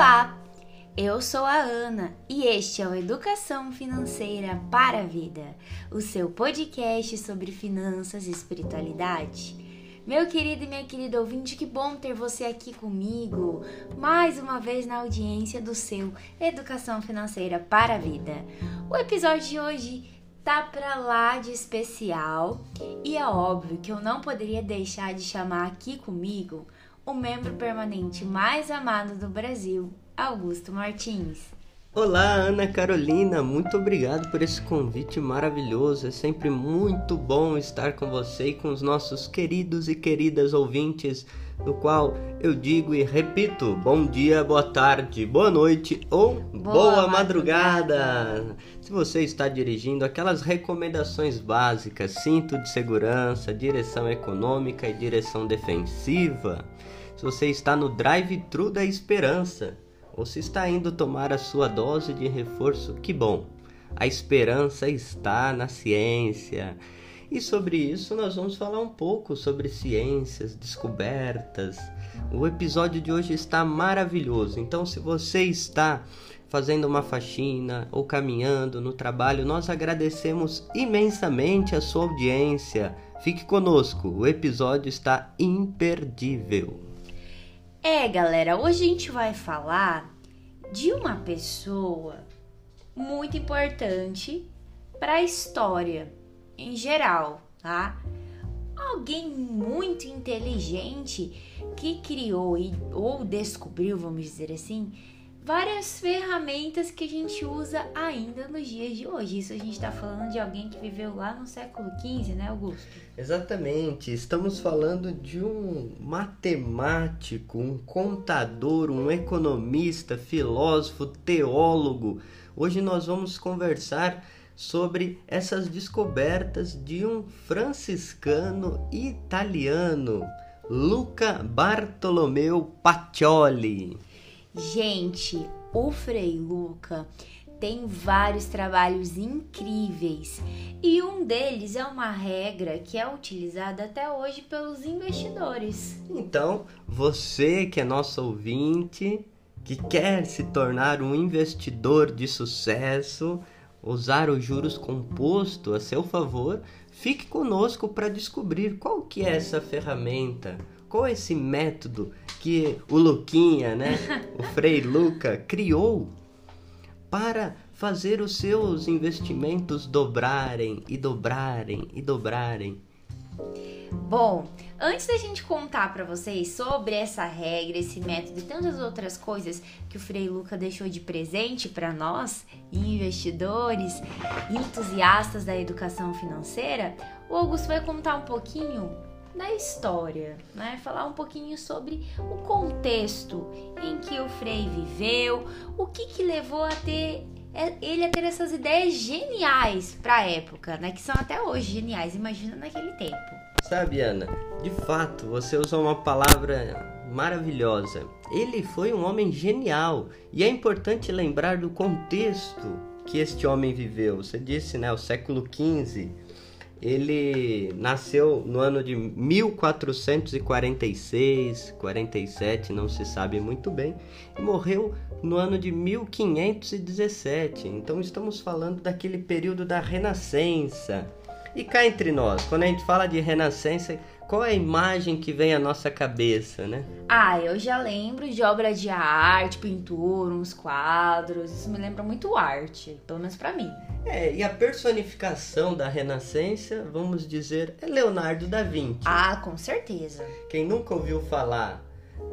Olá, eu sou a Ana e este é o Educação Financeira para a Vida, o seu podcast sobre finanças e espiritualidade. Meu querido e minha querida ouvinte, que bom ter você aqui comigo, mais uma vez na audiência do seu Educação Financeira para a Vida. O episódio de hoje tá pra lá de especial e é óbvio que eu não poderia deixar de chamar aqui comigo o membro permanente mais amado do Brasil, Augusto Martins. Olá, Ana Carolina, muito obrigado por esse convite maravilhoso. É sempre muito bom estar com você e com os nossos queridos e queridas ouvintes, no qual eu digo e repito: bom dia, boa tarde, boa noite ou boa, boa madrugada. madrugada. Se você está dirigindo, aquelas recomendações básicas: cinto de segurança, direção econômica e direção defensiva se você está no drive-thru da esperança ou se está indo tomar a sua dose de reforço, que bom! A esperança está na ciência. E sobre isso nós vamos falar um pouco sobre ciências, descobertas. O episódio de hoje está maravilhoso. Então, se você está fazendo uma faxina ou caminhando no trabalho, nós agradecemos imensamente a sua audiência. Fique conosco, o episódio está imperdível. É, galera, hoje a gente vai falar de uma pessoa muito importante para a história em geral, tá? Alguém muito inteligente que criou ou descobriu, vamos dizer assim, várias ferramentas que a gente usa ainda nos dias de hoje. Isso a gente está falando de alguém que viveu lá no século XV, né, Augusto? Exatamente. Estamos falando de um matemático, um contador, um economista, filósofo, teólogo. Hoje nós vamos conversar sobre essas descobertas de um franciscano italiano, Luca Bartolomeu Pacioli. Gente, o Frei Luca tem vários trabalhos incríveis e um deles é uma regra que é utilizada até hoje pelos investidores. Então, você que é nosso ouvinte, que quer se tornar um investidor de sucesso, usar os juros composto a seu favor, fique conosco para descobrir qual que é essa ferramenta, qual é esse método que o Luquinha, né, o Frei Luca, criou para fazer os seus investimentos dobrarem e dobrarem e dobrarem. Bom, antes da gente contar para vocês sobre essa regra, esse método e tantas outras coisas que o Frei Luca deixou de presente para nós, investidores entusiastas da educação financeira, o Augusto vai contar um pouquinho da história, né? Falar um pouquinho sobre o contexto em que o Frei viveu, o que que levou a ter é, ele a ter essas ideias geniais para a época, né? Que são até hoje geniais, imagina naquele tempo. Sabe, Ana, de fato, você usou uma palavra maravilhosa. Ele foi um homem genial e é importante lembrar do contexto que este homem viveu. Você disse, né, o século XV ele nasceu no ano de 1446, 47, não se sabe muito bem, e morreu no ano de 1517. Então estamos falando daquele período da Renascença. E cá entre nós, quando a gente fala de Renascença, qual é a imagem que vem à nossa cabeça, né? Ah, eu já lembro de obra de arte, pintura, uns quadros. Isso me lembra muito arte, pelo menos para mim. É, e a personificação da Renascença, vamos dizer, é Leonardo da Vinci. Ah, com certeza. Quem nunca ouviu falar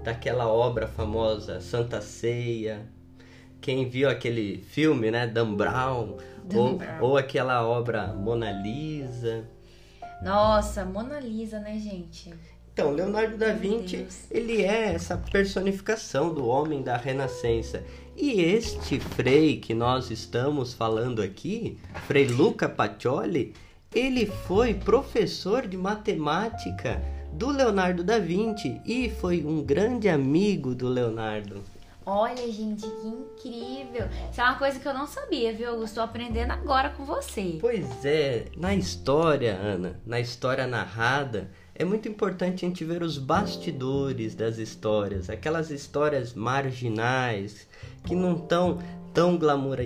daquela obra famosa Santa Ceia, quem viu aquele filme, né, Dan Brown, Dan ou, Brown. ou aquela obra Mona Lisa. Nossa, Mona Lisa, né, gente? Então, Leonardo da Vinci, ele é essa personificação do homem da Renascença. E este Frei que nós estamos falando aqui, Frei Luca Pacioli, ele foi professor de matemática do Leonardo da Vinci e foi um grande amigo do Leonardo. Olha, gente, que incrível! Isso é uma coisa que eu não sabia, viu? Estou aprendendo agora com você. Pois é, na história, Ana, na história narrada, é muito importante a gente ver os bastidores das histórias, aquelas histórias marginais que não estão tão glamour.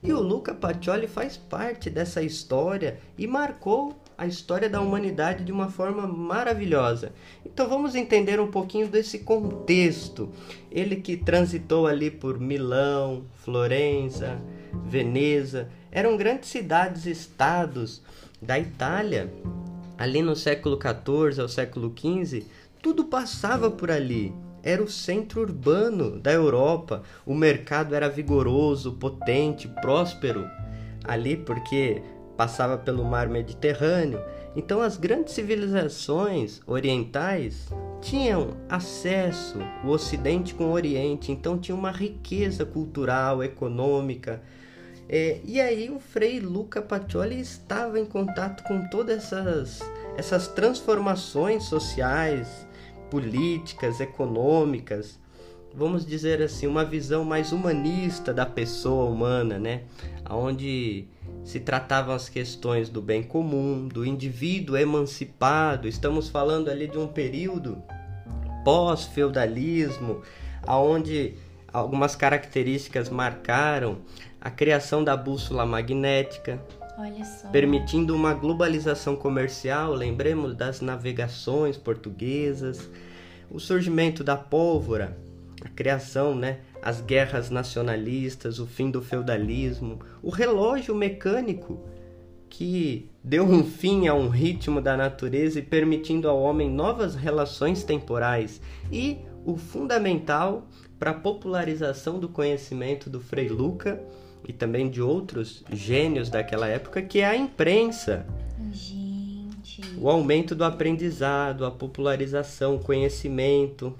E o Luca Pacioli faz parte dessa história e marcou a história da humanidade de uma forma maravilhosa. Então vamos entender um pouquinho desse contexto. Ele que transitou ali por Milão, Florença, Veneza, eram grandes cidades-estados da Itália. Ali no século XIV ao século XV, tudo passava por ali. Era o centro urbano da Europa. O mercado era vigoroso, potente, próspero. Ali, porque passava pelo mar Mediterrâneo. Então as grandes civilizações orientais tinham acesso o Ocidente com o Oriente, então tinha uma riqueza cultural, econômica. É, e aí o Frei Luca Pacioli estava em contato com todas essas, essas transformações sociais, políticas, econômicas, vamos dizer assim, uma visão mais humanista da pessoa humana, né? Onde se tratavam as questões do bem comum, do indivíduo emancipado. Estamos falando ali de um período pós-feudalismo, aonde algumas características marcaram a criação da bússola magnética, permitindo uma globalização comercial, lembremos das navegações portuguesas, o surgimento da pólvora, a criação, né, as guerras nacionalistas, o fim do feudalismo, o relógio mecânico que deu um fim a um ritmo da natureza e permitindo ao homem novas relações temporais e o fundamental para a popularização do conhecimento do Frei Luca e também de outros gênios daquela época, que é a imprensa. Gente. O aumento do aprendizado, a popularização, o conhecimento.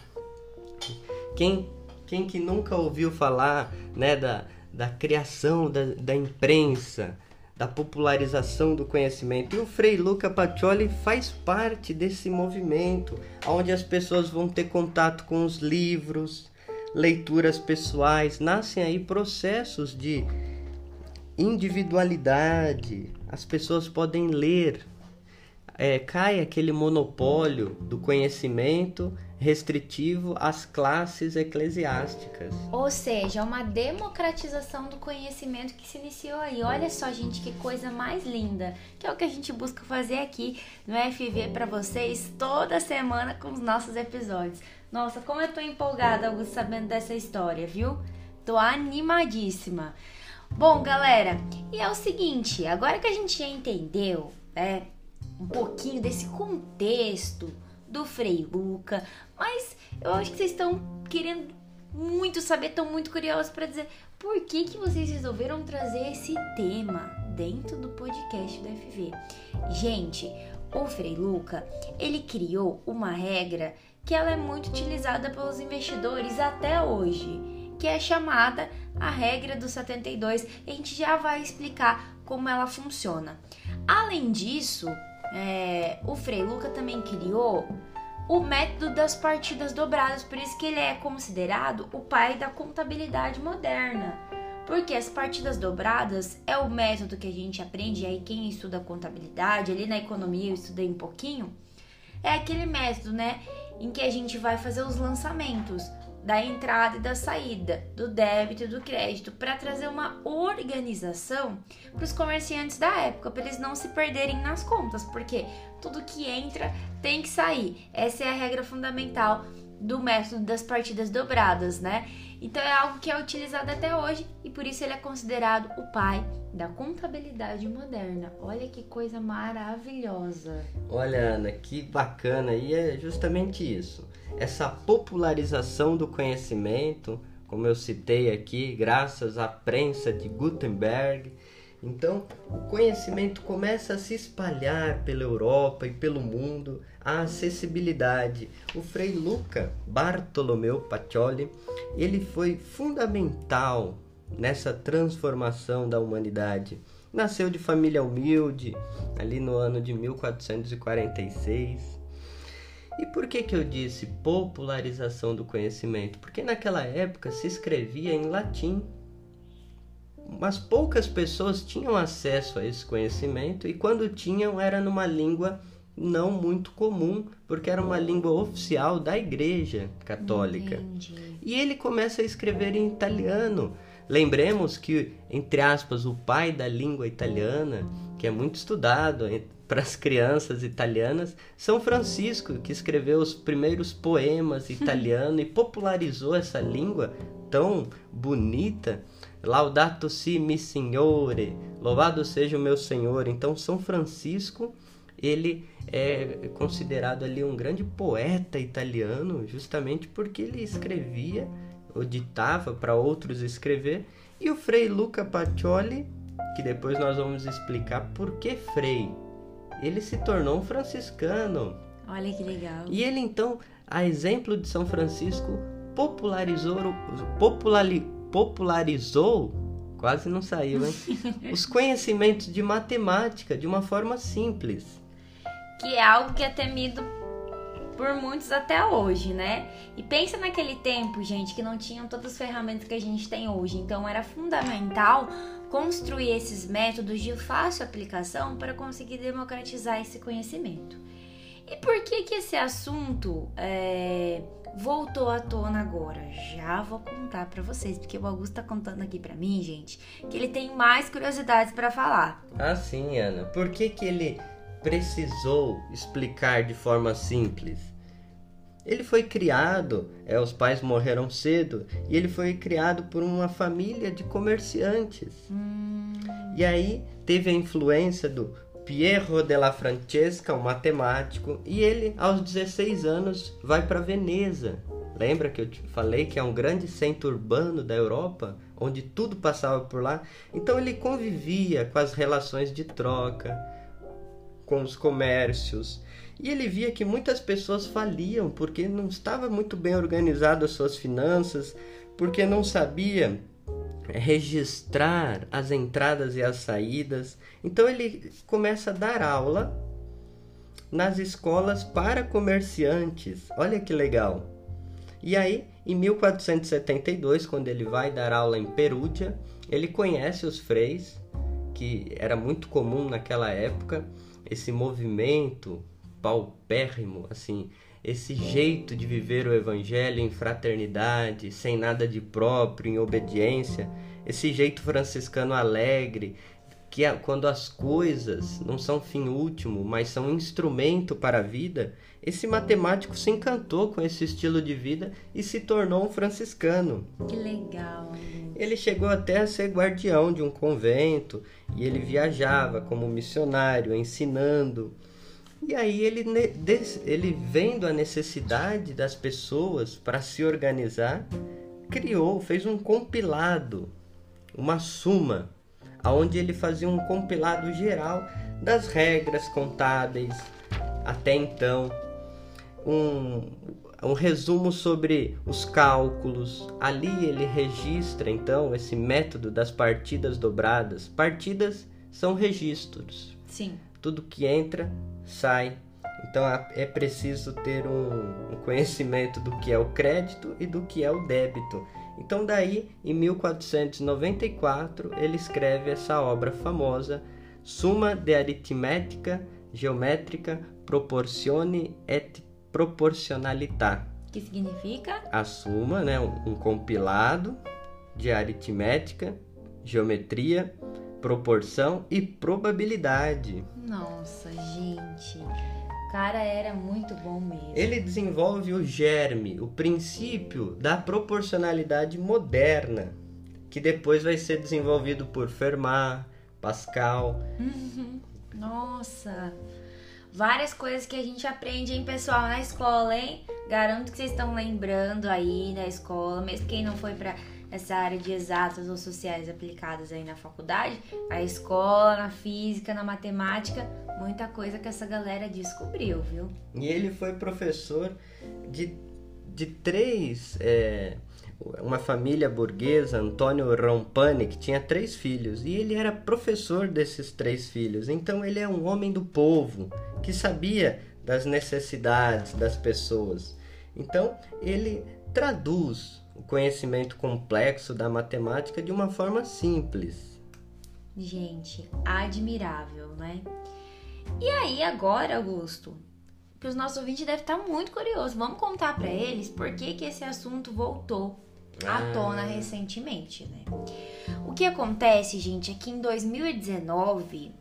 Quem quem que nunca ouviu falar né, da, da criação da, da imprensa, da popularização do conhecimento? E o Frei Luca Pacioli faz parte desse movimento, onde as pessoas vão ter contato com os livros, leituras pessoais, nascem aí processos de individualidade. As pessoas podem ler, é, cai aquele monopólio do conhecimento restritivo às classes eclesiásticas. Ou seja, uma democratização do conhecimento que se iniciou aí. Olha só, gente, que coisa mais linda, que é o que a gente busca fazer aqui no FV para vocês toda semana com os nossos episódios. Nossa, como eu tô empolgada, Augusto, sabendo dessa história, viu? Tô animadíssima. Bom, galera, e é o seguinte, agora que a gente já entendeu, né, um pouquinho desse contexto do Frei Luca, mas eu acho que vocês estão querendo muito saber, estão muito curiosos para dizer por que, que vocês resolveram trazer esse tema dentro do podcast do FV. Gente, o Frei Luca, ele criou uma regra que ela é muito utilizada pelos investidores até hoje, que é chamada a regra do 72. A gente já vai explicar como ela funciona. Além disso, é, o Frei Luca também criou o método das partidas dobradas, por isso que ele é considerado o pai da contabilidade moderna. Porque as partidas dobradas é o método que a gente aprende, aí quem estuda contabilidade, ali na economia eu estudei um pouquinho, é aquele método, né, em que a gente vai fazer os lançamentos da entrada e da saída, do débito e do crédito, para trazer uma organização para os comerciantes da época, para eles não se perderem nas contas, porque tudo que entra tem que sair. Essa é a regra fundamental do método das partidas dobradas, né? Então é algo que é utilizado até hoje e por isso ele é considerado o pai da contabilidade moderna. Olha que coisa maravilhosa. Olha, Ana, que bacana. E é justamente isso essa popularização do conhecimento, como eu citei aqui, graças à prensa de Gutenberg. Então, o conhecimento começa a se espalhar pela Europa e pelo mundo, a acessibilidade. O Frei Luca Bartolomeu Pacioli, ele foi fundamental nessa transformação da humanidade. Nasceu de família humilde, ali no ano de 1446 e por que, que eu disse popularização do conhecimento? Porque naquela época se escrevia em latim. Mas poucas pessoas tinham acesso a esse conhecimento e quando tinham era numa língua não muito comum, porque era uma língua oficial da Igreja Católica. Entendi. E ele começa a escrever em italiano. Lembremos que, entre aspas, o pai da língua italiana, que é muito estudado para as crianças italianas, São Francisco, que escreveu os primeiros poemas italiano e popularizou essa língua tão bonita. Laudato si mi signore, louvado seja o meu Senhor. Então São Francisco, ele é considerado ali um grande poeta italiano, justamente porque ele escrevia ou ditava para outros escrever, e o Frei Luca Pacioli, que depois nós vamos explicar por que Frei. Ele se tornou um franciscano. Olha que legal. E ele então, a exemplo de São Francisco, popularizou, populari, popularizou, quase não saiu, hein? os conhecimentos de matemática de uma forma simples. Que é algo que é temido por muitos até hoje, né? E pensa naquele tempo, gente, que não tinham todas as ferramentas que a gente tem hoje. Então era fundamental construir esses métodos de fácil aplicação para conseguir democratizar esse conhecimento. E por que que esse assunto é, voltou à tona agora? Já vou contar para vocês, porque o Augusto tá contando aqui para mim, gente, que ele tem mais curiosidades para falar. Ah, sim, Ana. Por que que ele precisou explicar de forma simples? Ele foi criado, é, os pais morreram cedo, e ele foi criado por uma família de comerciantes. Hum, E aí teve a influência do Piero della Francesca, um matemático, e ele, aos 16 anos, vai para Veneza. Lembra que eu te falei que é um grande centro urbano da Europa, onde tudo passava por lá? Então ele convivia com as relações de troca, com os comércios, e ele via que muitas pessoas faliam porque não estava muito bem organizado as suas finanças, porque não sabia registrar as entradas e as saídas. Então ele começa a dar aula nas escolas para comerciantes. Olha que legal. E aí, em 1472, quando ele vai dar aula em Perúdia, ele conhece os freis, que era muito comum naquela época, esse movimento paupérrimo, assim, esse jeito de viver o evangelho em fraternidade, sem nada de próprio, em obediência, esse jeito franciscano alegre, que quando as coisas não são fim último, mas são instrumento para a vida, esse matemático se encantou com esse estilo de vida e se tornou um franciscano. que legal. Ele chegou até a ser guardião de um convento e ele viajava como missionário, ensinando. E aí ele, ele vendo a necessidade das pessoas para se organizar, criou, fez um compilado, uma suma, aonde ele fazia um compilado geral das regras contábeis até então, um, um resumo sobre os cálculos. Ali ele registra então esse método das partidas dobradas. Partidas são registros. Sim. Tudo que entra, sai. Então é preciso ter um, conhecimento do que é o crédito e do que é o débito. Então daí, em 1494, ele escreve essa obra famosa, Summa de Aritmética Geométrica Proportione et Proportionalità. Que significa? A suma, né, um, um compilado de aritmética, geometria, proporção e probabilidade. Nossa, gente. O cara era muito bom mesmo. Ele desenvolve o germe, o princípio da proporcionalidade moderna, que depois vai ser desenvolvido por Fermat, Pascal. Nossa. Várias coisas que a gente aprende, hein, pessoal, na escola, hein? Garanto que vocês estão lembrando aí da escola, mesmo quem não foi pra essa área de exatas ou sociais aplicadas aí na faculdade, a escola, na física, na matemática, muita coisa que essa galera descobriu, viu? E ele foi professor de, de três. é, uma família burguesa, Antônio Rompani, que tinha três filhos. E ele era professor desses três filhos. Então ele é um homem do povo, que sabia das necessidades das pessoas. Então ele traduz conhecimento complexo da matemática de uma forma simples. Gente, admirável, né? E aí, agora, Augusto, que os nossos ouvintes devem estar muito curiosos. Vamos contar para eles por que, que esse assunto voltou à ah. tona recentemente, né? O que acontece, gente, é que em 2019,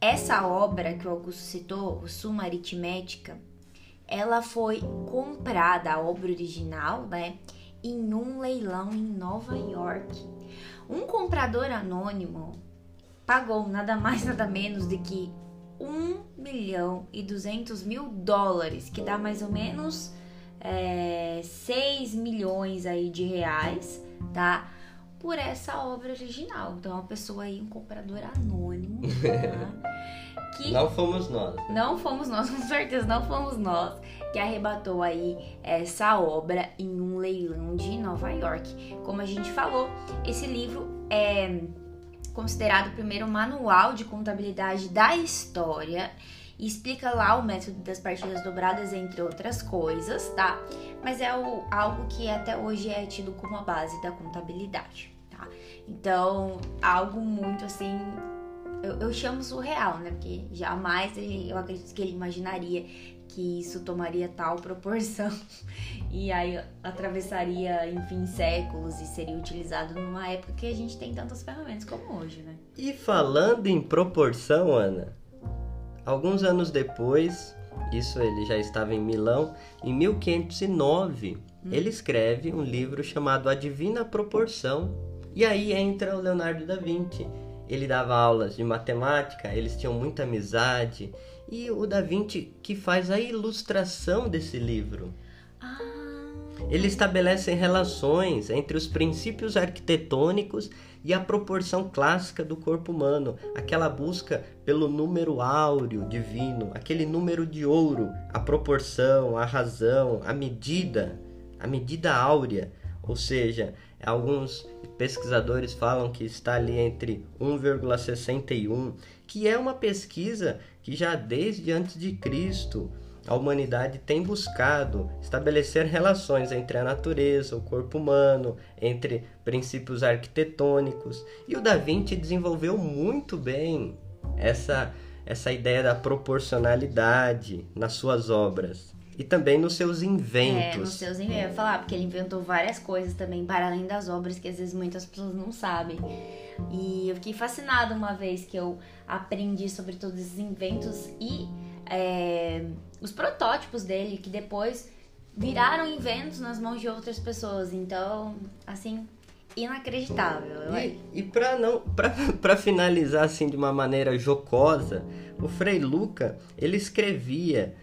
essa obra que o Augusto citou, o Suma Aritmética, ela foi comprada, a obra original, né? Em um leilão em Nova York. Um comprador anônimo pagou nada mais, nada menos do que 1 milhão e 200 mil dólares, que dá mais ou menos é, 6 milhões aí de reais, tá? Por essa obra original. Então, uma pessoa aí, um comprador anônimo, tá? que não fomos nós. Não fomos nós, com certeza não fomos nós que arrebatou aí essa obra em um leilão de Nova York. Como a gente falou, esse livro é considerado o primeiro manual de contabilidade da história e explica lá o método das partidas dobradas, entre outras coisas, tá? Mas é o, algo que até hoje é tido como a base da contabilidade, tá? Então, algo muito assim. Eu, eu chamo surreal, né? Porque jamais eu acredito que ele imaginaria que isso tomaria tal proporção e aí atravessaria, enfim, séculos e seria utilizado numa época que a gente tem tantas ferramentas como hoje, né? E falando em proporção, Ana, alguns anos depois, isso ele já estava em Milão, em 1509, hum. ele escreve um livro chamado A Divina Proporção. E aí entra o Leonardo da Vinci. Ele dava aulas de matemática, eles tinham muita amizade e o Da Vinci que faz a ilustração desse livro. Ah. Ele estabelece relações entre os princípios arquitetônicos e a proporção clássica do corpo humano, aquela busca pelo número áureo divino, aquele número de ouro, a proporção, a razão, a medida, a medida áurea, ou seja, alguns pesquisadores falam que está ali entre 1,61, que é uma pesquisa que já desde antes de Cristo a humanidade tem buscado estabelecer relações entre a natureza, o corpo humano, entre princípios arquitetônicos. E o Da Vinci desenvolveu muito bem essa, essa ideia da proporcionalidade nas suas obras. E também nos seus inventos. É, nos seus inventos. Eu ia falar, porque ele inventou várias coisas também, para além das obras, que às vezes muitas pessoas não sabem. E eu fiquei fascinada uma vez que eu aprendi sobre todos esses inventos e é, os protótipos dele, que depois viraram inventos nas mãos de outras pessoas. Então, assim, inacreditável. E, e para não, para finalizar assim de uma maneira jocosa, o Frei Luca ele escrevia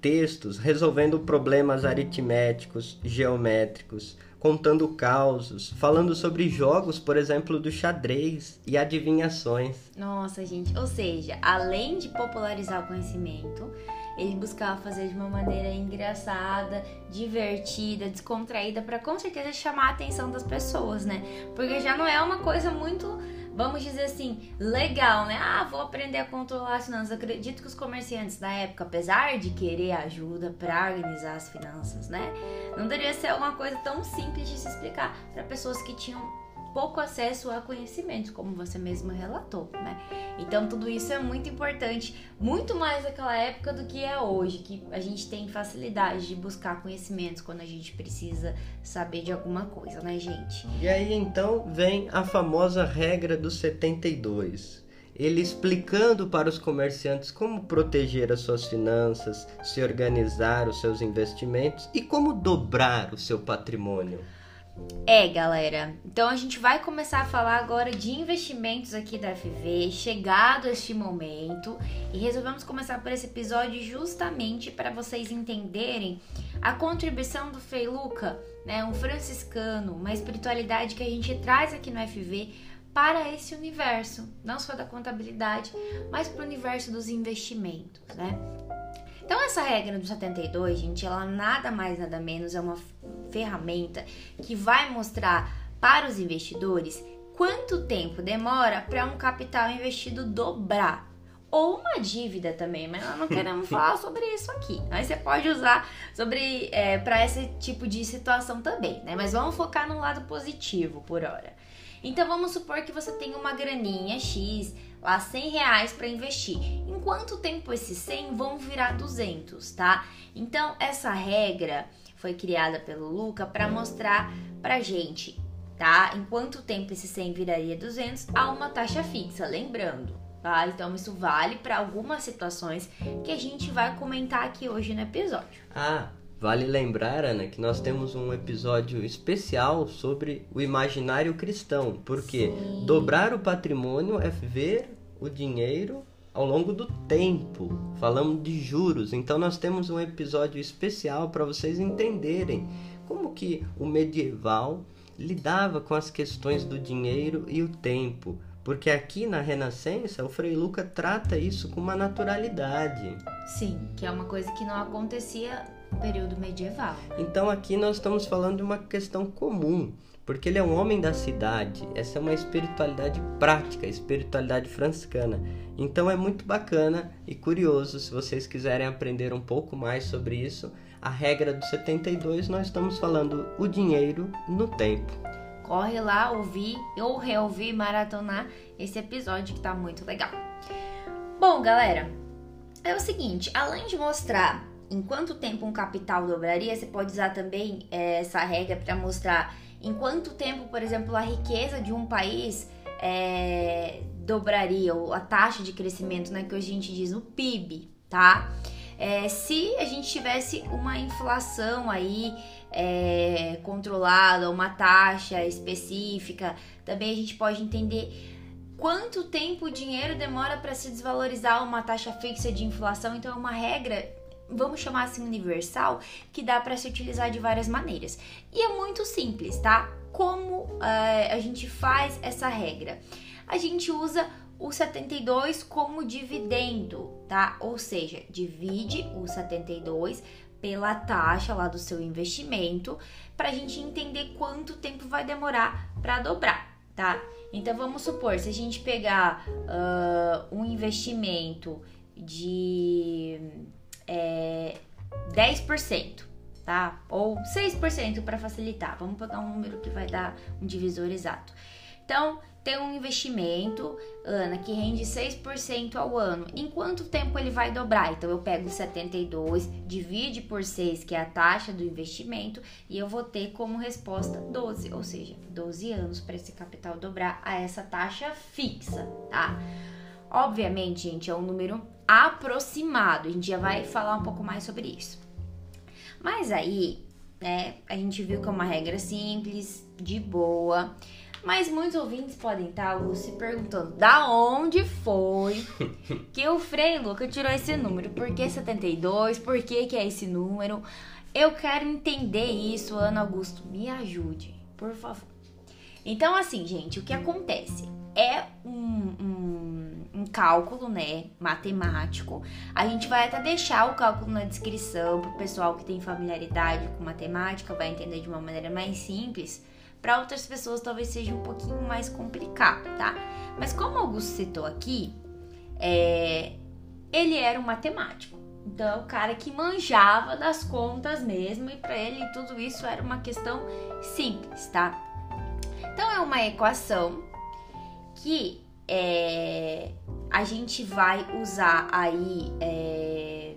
textos resolvendo problemas aritméticos, geométricos, contando causos, falando sobre jogos, por exemplo, do xadrez e adivinhações. Nossa, gente, ou seja, além de popularizar o conhecimento, ele buscava fazer de uma maneira engraçada, divertida, descontraída, para com certeza chamar a atenção das pessoas, né? Porque já não é uma coisa muito vamos dizer assim, legal, né? Ah, vou aprender a controlar as finanças. Acredito que os comerciantes da época, apesar de querer ajuda para organizar as finanças, né? Não deveria ser uma coisa tão simples de se explicar para pessoas que tinham pouco acesso a conhecimentos, como você mesmo relatou, né? Então tudo isso é muito importante, muito mais naquela época do que é hoje, que a gente tem facilidade de buscar conhecimentos quando a gente precisa saber de alguma coisa, né, gente? E aí então vem a famosa regra dos 72 ele explicando para os comerciantes como proteger as suas finanças, se organizar os seus investimentos e como dobrar o seu patrimônio. É, galera. Então a gente vai começar a falar agora de investimentos aqui da FV, chegado este momento, e resolvemos começar por esse episódio justamente para vocês entenderem a contribuição do Frei Luca, né, um franciscano, uma espiritualidade que a gente traz aqui no FV para esse universo, não só da contabilidade, mas para o universo dos investimentos, né? Então essa regra do 72, gente, ela nada mais nada menos é uma ferramenta que vai mostrar para os investidores quanto tempo demora para um capital investido dobrar ou uma dívida também, mas nós não queremos falar sobre isso aqui. Mas você pode usar sobre é, para esse tipo de situação também, né? Mas vamos focar no lado positivo por hora. Então vamos supor que você tem uma graninha X, lá 100 reais para investir. Em quanto tempo esses 100 vão virar 200, tá? Então essa regra foi criada pelo Luca para mostrar pra gente, tá? Em quanto tempo esse 100 viraria 200 a uma taxa fixa, lembrando, tá? Então isso vale para algumas situações que a gente vai comentar aqui hoje no episódio. Ah, vale lembrar, Ana, que nós temos um episódio especial sobre o imaginário cristão, porque Sim. dobrar o patrimônio é ver o dinheiro ao longo do tempo. Falamos de juros, então nós temos um episódio especial para vocês entenderem como que o medieval lidava com as questões do dinheiro e o tempo. Porque aqui na Renascença, o Frei Luca trata isso com uma naturalidade. Sim, que é uma coisa que não acontecia período medieval. Então aqui nós estamos falando de uma questão comum, porque ele é um homem da cidade. Essa é uma espiritualidade prática, espiritualidade franciscana. Então é muito bacana e curioso se vocês quiserem aprender um pouco mais sobre isso. A regra do 72, nós estamos falando o dinheiro no tempo corre lá ouvir ou reouvir, maratonar esse episódio que tá muito legal. Bom, galera, é o seguinte, além de mostrar em quanto tempo um capital dobraria, você pode usar também é, essa regra para mostrar em quanto tempo, por exemplo, a riqueza de um país é, dobraria, ou a taxa de crescimento, né, que a gente diz o PIB, tá? É, se a gente tivesse uma inflação aí é, controlada, uma taxa específica, também a gente pode entender quanto tempo o dinheiro demora para se desvalorizar uma taxa fixa de inflação. Então, é uma regra, vamos chamar assim universal, que dá para se utilizar de várias maneiras. E é muito simples, tá? Como é, a gente faz essa regra? A gente usa o 72 como dividendo, tá? Ou seja, divide o 72 pela taxa lá do seu investimento, para a gente entender quanto tempo vai demorar para dobrar, tá? Então vamos supor, se a gente pegar uh, um investimento de é, 10%, tá? Ou 6% para facilitar. Vamos pegar um número que vai dar um divisor exato. Então, tem um investimento, Ana, que rende 6% ao ano. Em quanto tempo ele vai dobrar? Então eu pego 72, divide por 6, que é a taxa do investimento, e eu vou ter como resposta 12, ou seja, 12 anos para esse capital dobrar a essa taxa fixa, tá? Obviamente, gente, é um número aproximado. A gente já vai falar um pouco mais sobre isso. Mas aí, né, a gente viu que é uma regra simples, de boa. Mas muitos ouvintes podem estar se perguntando da onde foi que o Frei Luca tirou esse número. Por que 72? Por que, que é esse número? Eu quero entender isso, Ana Augusto. Me ajude, por favor. Então, assim, gente, o que acontece? É um, um, um cálculo, né, matemático. A gente vai até deixar o cálculo na descrição para o pessoal que tem familiaridade com matemática, vai entender de uma maneira mais simples. Para outras pessoas talvez seja um pouquinho mais complicado, tá? Mas como Augusto citou aqui, é, ele era um matemático. Então, o cara que manjava das contas mesmo, e para ele tudo isso era uma questão simples, tá? Então, é uma equação que é, a gente vai usar aí. É,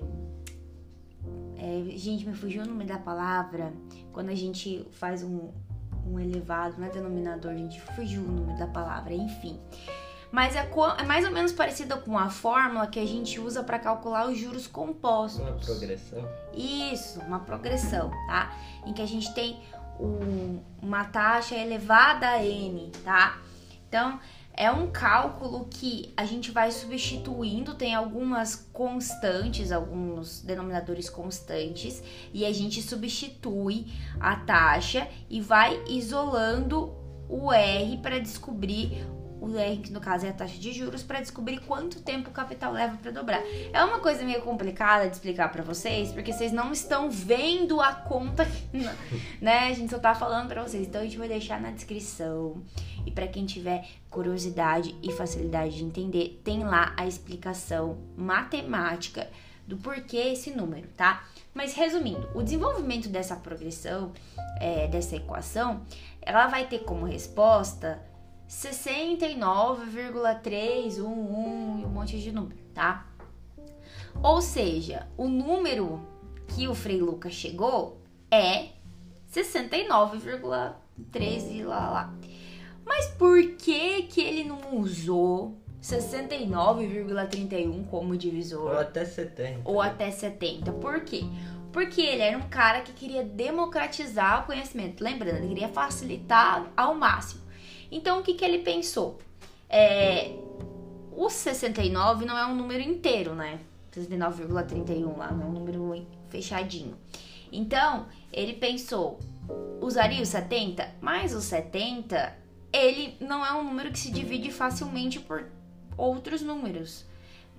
é, gente, me fugiu o nome da palavra. Quando a gente faz um, um elevado, não é denominador, a gente fugiu o nome da palavra, enfim. Mas é, é, mais ou menos parecida com a fórmula que a gente usa para calcular os juros compostos. Uma progressão? Isso, uma progressão, tá? Em que a gente tem um, uma taxa elevada a n, tá? Então, é um cálculo que a gente vai substituindo, tem algumas constantes, alguns denominadores constantes, e a gente substitui a taxa e vai isolando o R para descobrir o R, que no caso é a taxa de juros, para descobrir quanto tempo o capital leva para dobrar. É uma coisa meio complicada de explicar para vocês, porque vocês não estão vendo a conta, né? A gente só tá falando para vocês. Então a gente vai deixar na descrição. E para quem tiver curiosidade e facilidade de entender, tem lá a explicação matemática do porquê esse número, tá? Mas resumindo, o desenvolvimento dessa progressão, é, dessa equação, ela vai ter como resposta 69,311 e um monte de número, tá? Ou seja, o número que o Frei Lucas chegou é 69,13 lá lá. Mas por que que ele não usou 69,31 como divisor? Ou até 70. Ou até 70. Por quê? Porque ele era um cara que queria democratizar o conhecimento. Lembrando, ele queria facilitar ao máximo. Então, o que, que ele pensou? É, o 69 não é um número inteiro, né? 69,31 lá, não é um número fechadinho. Então, ele pensou, usaria o 70, mas o 70, ele não é um número que se divide facilmente por outros números,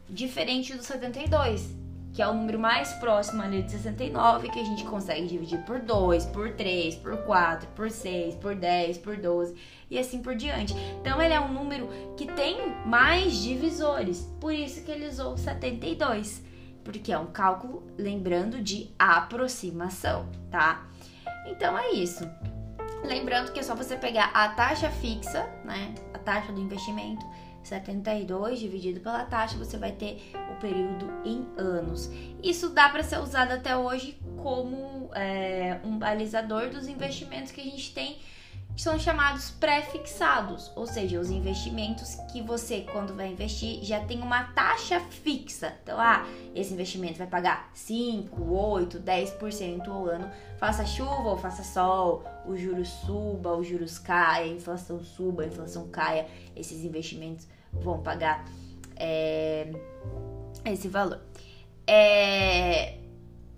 diferente do 72, que é o número mais próximo ali de 69, que a gente consegue dividir por 2, por 3, por 4, por 6, por 10, por 12 e assim por diante. Então ele é um número que tem mais divisores, por isso que ele usou 72, porque é um cálculo, lembrando, de aproximação, tá? Então é isso. Lembrando que é só você pegar a taxa fixa, né? A taxa do investimento 72 dividido pela taxa, você vai ter o período em anos. Isso dá para ser usado até hoje como é, um balizador dos investimentos que a gente tem são chamados pré-fixados, ou seja, os investimentos que você, quando vai investir, já tem uma taxa fixa. Então, ah, esse investimento vai pagar 5, 8, 10% ao ano, faça chuva ou faça sol, os juros suba, os juros caia, a inflação suba, a inflação caia, esses investimentos vão pagar é, esse valor. É,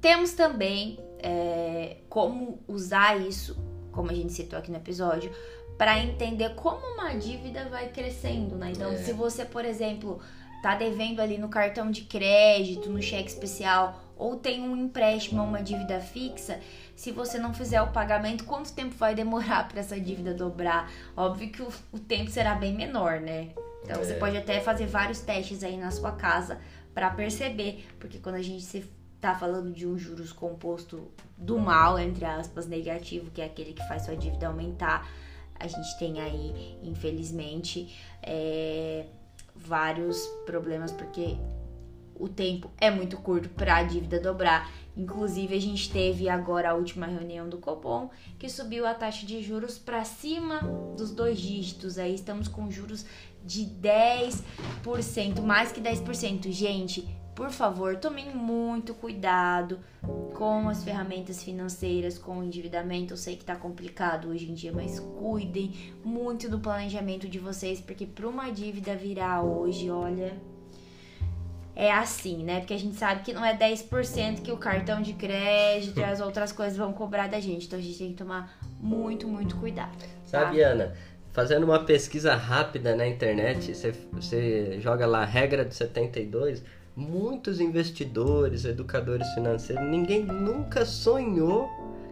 temos também é, como usar isso como a gente citou aqui no episódio, para entender como uma dívida vai crescendo, né? Então, é. se você, por exemplo, tá devendo ali no cartão de crédito, no cheque especial, ou tem um empréstimo ou uma dívida fixa, se você não fizer o pagamento, quanto tempo vai demorar para essa dívida dobrar? Óbvio que o, o, tempo será bem menor, né? Então, é. você pode até fazer vários testes aí na sua casa para perceber, porque quando a gente se tá falando de um juros composto do mal, entre aspas, negativo, que é aquele que faz sua dívida aumentar. A gente tem aí, infelizmente, é, vários problemas, porque o tempo é muito curto para a dívida dobrar. Inclusive, a gente teve agora a última reunião do Copom, que subiu a taxa de juros para cima dos dois dígitos. Aí estamos com juros de 10%, mais que 10%. Gente, por favor, tomem muito cuidado com as ferramentas financeiras, com o endividamento. Eu sei que tá complicado hoje em dia, mas cuidem muito do planejamento de vocês, porque para uma dívida virar hoje, olha, é assim, né? Porque a gente sabe que não é 10% que o cartão de crédito e as outras coisas vão cobrar da gente. Então a gente tem que tomar muito, muito cuidado. Tá? Sabe, Ana? Fazendo uma pesquisa rápida na internet, você, você joga lá regra do 72, muitos investidores, educadores financeiros, ninguém nunca sonhou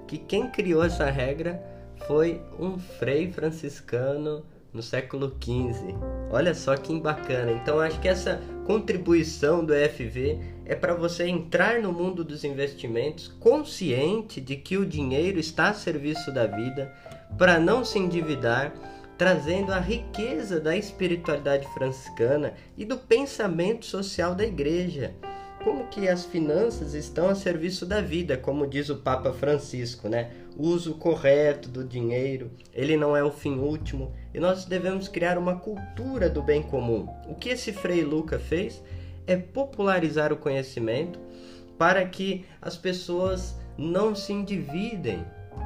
que quem criou essa regra foi um frei franciscano no século XV. Olha só que bacana. Então acho que essa contribuição do EFV é para você entrar no mundo dos investimentos consciente de que o dinheiro está a serviço da vida, para não se endividar trazendo a riqueza da espiritualidade franciscana e do pensamento social da igreja. Como que as finanças estão a serviço da vida, como diz o Papa Francisco, né? O uso correto do dinheiro, ele não é o fim último, e nós devemos criar uma cultura do bem comum. O que esse Frei Luca fez é popularizar o conhecimento para que as pessoas não se endividem,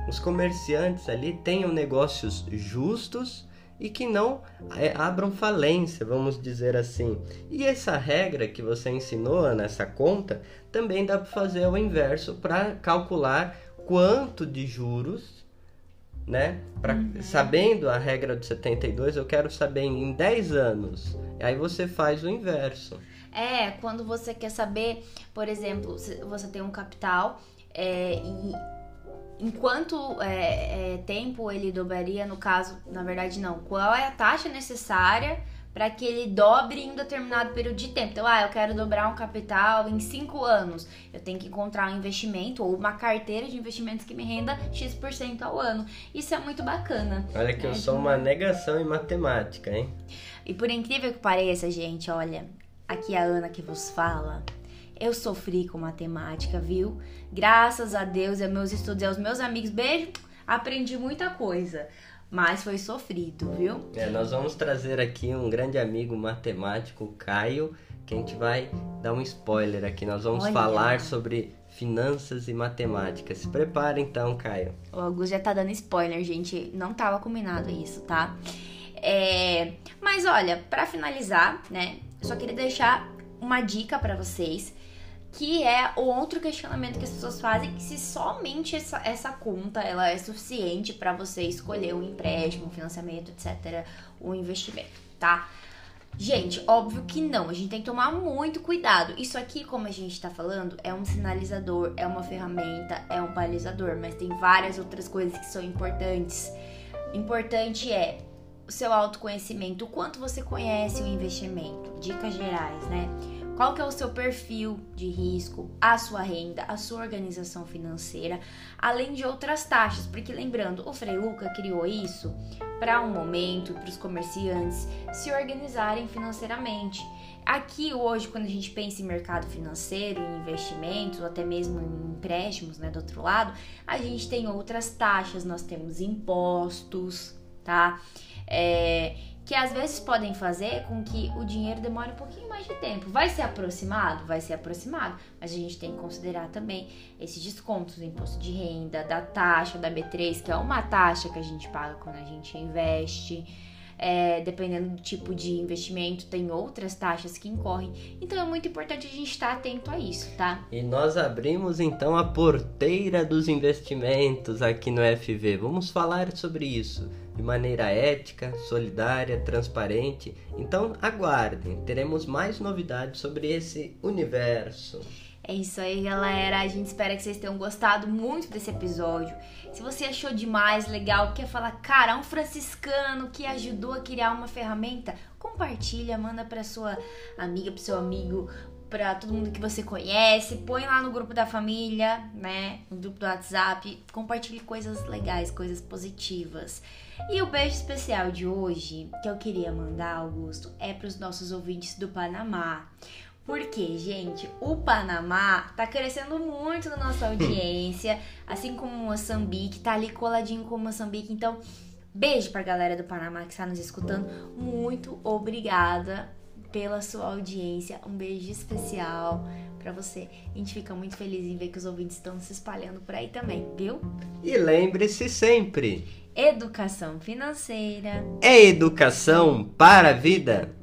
os comerciantes ali tenham negócios justos e que não é, abram falência, vamos dizer assim. E essa regra que você ensinou nessa conta também dá para fazer o inverso para calcular quanto de juros, né? Pra, uhum. Sabendo a regra do 72, eu quero saber em 10 anos. Aí você faz o inverso. É, quando você quer saber, por exemplo, você tem um capital é, e em quanto é, é, tempo ele dobraria, no caso, na verdade não, qual é a taxa necessária para que ele dobre em um determinado período de tempo. Então, ah, eu quero dobrar um capital em 5 anos. Eu tenho que encontrar um investimento ou uma carteira de investimentos que me renda X% ao ano. Isso é muito bacana. Olha que né? eu sou uma negação em matemática, hein? E por incrível que pareça, gente, olha, aqui a Ana que vos fala. Eu sofri com matemática, viu? Graças a Deus, aos meus estudos e aos meus amigos, beijo, aprendi muita coisa mas foi sofrido, viu? É, nós vamos trazer aqui um grande amigo matemático, o Caio, que a gente vai dar um spoiler aqui. Nós vamos Olha. falar sobre finanças e matemática. Se prepara então, Caio. O Augusto já tá dando spoiler, gente. Não tava combinado isso, tá? É... Mas olha, para finalizar, né? Eu só queria deixar uma dica para vocês que é o outro questionamento que as pessoas fazem, se somente essa, essa conta ela é suficiente para você escolher um empréstimo, um financiamento, etc, um investimento, tá? Gente, óbvio que não, a gente tem que tomar muito cuidado. Isso aqui, como a gente tá falando, é um sinalizador, é uma ferramenta, é um balizador, mas tem várias outras coisas que são importantes. Importante é o seu autoconhecimento, o quanto você conhece o investimento, dicas gerais, né? Qual que é o seu perfil de risco, a sua renda, a sua organização financeira, além de outras taxas, porque lembrando, o Frei Luca criou isso para um momento para os comerciantes se organizarem financeiramente. Aqui hoje, quando a gente pensa em mercado financeiro, em investimentos, ou até mesmo em empréstimos, né, do outro lado, a gente tem outras taxas, nós temos impostos, tá? É, que às vezes podem fazer com que o dinheiro demore um pouquinho mais de tempo. Vai ser aproximado? Vai ser aproximado, mas a gente tem que considerar também esses descontos do imposto de renda, da taxa da B3, que é uma taxa que a gente paga quando a gente investe. É, dependendo do tipo de investimento, tem outras taxas que incorrem. Então é muito importante a gente estar atento a isso, tá? E nós abrimos então a porteira dos investimentos aqui no FV. Vamos falar sobre isso de maneira ética, solidária, transparente. Então aguardem, teremos mais novidades sobre esse universo. É isso aí, galera. A gente espera que vocês tenham gostado muito desse episódio. Se você achou demais, legal, quer falar, cara, um franciscano que ajudou a criar uma ferramenta, compartilha, manda para sua amiga, para seu amigo, para todo mundo que você conhece, põe lá no grupo da família, né, no grupo do WhatsApp, compartilhe coisas legais, coisas positivas. E o beijo especial de hoje que eu queria mandar, Augusto, é para os nossos ouvintes do Panamá. Porque, gente, o Panamá tá crescendo muito na nossa audiência, assim como Moçambique, tá ali coladinho com Moçambique. Então, beijo pra galera do Panamá que está nos escutando. Muito obrigada pela sua audiência. Um beijo especial para você. A gente fica muito feliz em ver que os ouvintes estão se espalhando por aí também, viu? E lembre-se sempre: educação financeira é educação para a vida.